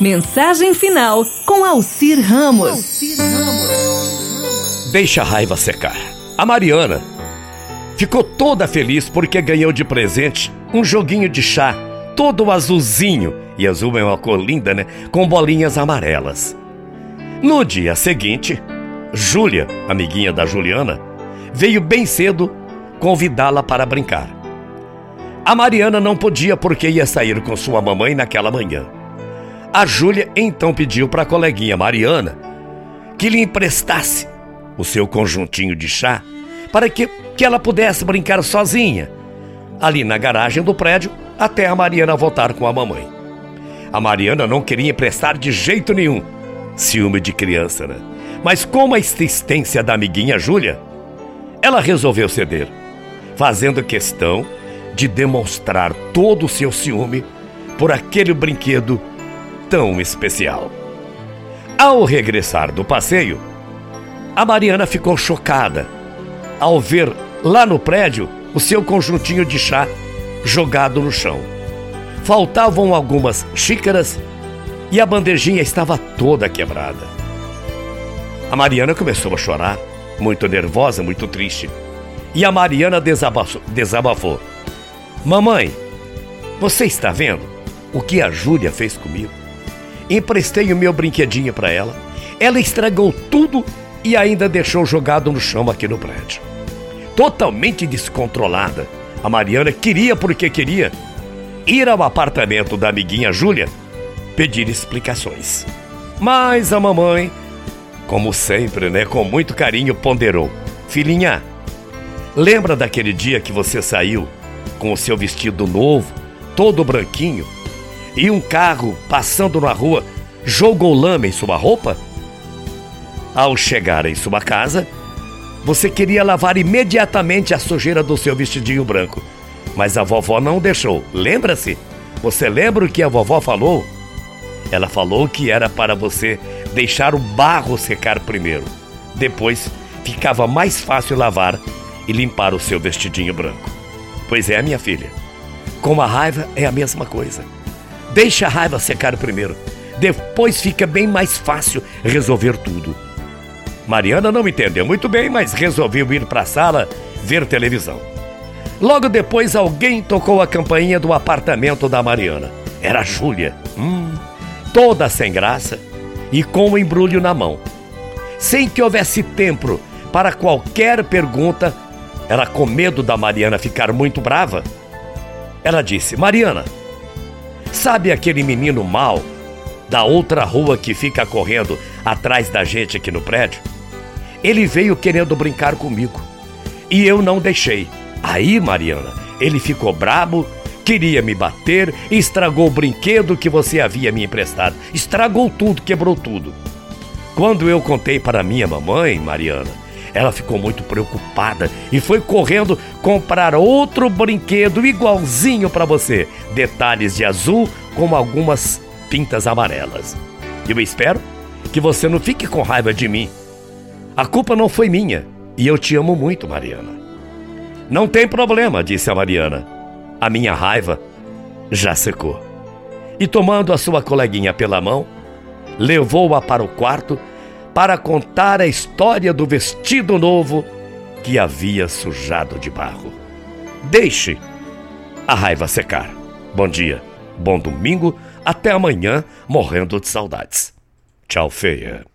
Mensagem final com Alcir Ramos. Deixa a raiva secar. A Mariana ficou toda feliz porque ganhou de presente um joguinho de chá todo azulzinho. E azul é uma cor linda, né? Com bolinhas amarelas. No dia seguinte, Júlia, amiguinha da Juliana, veio bem cedo convidá-la para brincar. A Mariana não podia porque ia sair com sua mamãe naquela manhã. A Júlia então pediu para a coleguinha Mariana que lhe emprestasse o seu conjuntinho de chá para que, que ela pudesse brincar sozinha ali na garagem do prédio até a Mariana voltar com a mamãe. A Mariana não queria emprestar de jeito nenhum. Ciúme de criança, né? Mas com a insistência da amiguinha Júlia, ela resolveu ceder, fazendo questão de demonstrar todo o seu ciúme por aquele brinquedo tão especial. Ao regressar do passeio, a Mariana ficou chocada ao ver lá no prédio o seu conjuntinho de chá jogado no chão. Faltavam algumas xícaras e a bandejinha estava toda quebrada. A Mariana começou a chorar, muito nervosa, muito triste. E a Mariana desabafou. desabafou. Mamãe, você está vendo o que a Júlia fez comigo? Emprestei o meu brinquedinho para ela. Ela estragou tudo e ainda deixou jogado no chão aqui no prédio. Totalmente descontrolada, a Mariana queria porque queria ir ao apartamento da amiguinha Júlia pedir explicações. Mas a mamãe, como sempre, né, com muito carinho ponderou: "Filhinha, lembra daquele dia que você saiu com o seu vestido novo, todo branquinho, e um carro passando na rua jogou lama em sua roupa? Ao chegar em sua casa, você queria lavar imediatamente a sujeira do seu vestidinho branco. Mas a vovó não deixou. Lembra-se? Você lembra o que a vovó falou? Ela falou que era para você deixar o barro secar primeiro. Depois ficava mais fácil lavar e limpar o seu vestidinho branco. Pois é, minha filha. Com a raiva é a mesma coisa. Deixa a raiva secar primeiro. Depois fica bem mais fácil resolver tudo. Mariana não entendeu muito bem, mas resolveu ir para a sala ver televisão. Logo depois, alguém tocou a campainha do apartamento da Mariana. Era a Júlia. Hum, toda sem graça e com o um embrulho na mão. Sem que houvesse tempo para qualquer pergunta, ela, com medo da Mariana ficar muito brava, ela disse: Mariana, sabe aquele menino mal da outra rua que fica correndo atrás da gente aqui no prédio? Ele veio querendo brincar comigo. E eu não deixei. Aí, Mariana, ele ficou brabo, queria me bater estragou o brinquedo que você havia me emprestado. Estragou tudo, quebrou tudo. Quando eu contei para minha mamãe, Mariana, ela ficou muito preocupada e foi correndo comprar outro brinquedo igualzinho para você. Detalhes de azul com algumas pintas amarelas. Eu espero que você não fique com raiva de mim a culpa não foi minha e eu te amo muito, Mariana. Não tem problema, disse a Mariana. A minha raiva já secou. E tomando a sua coleguinha pela mão, levou-a para o quarto para contar a história do vestido novo que havia sujado de barro. Deixe a raiva secar. Bom dia, bom domingo, até amanhã, morrendo de saudades. Tchau, feia.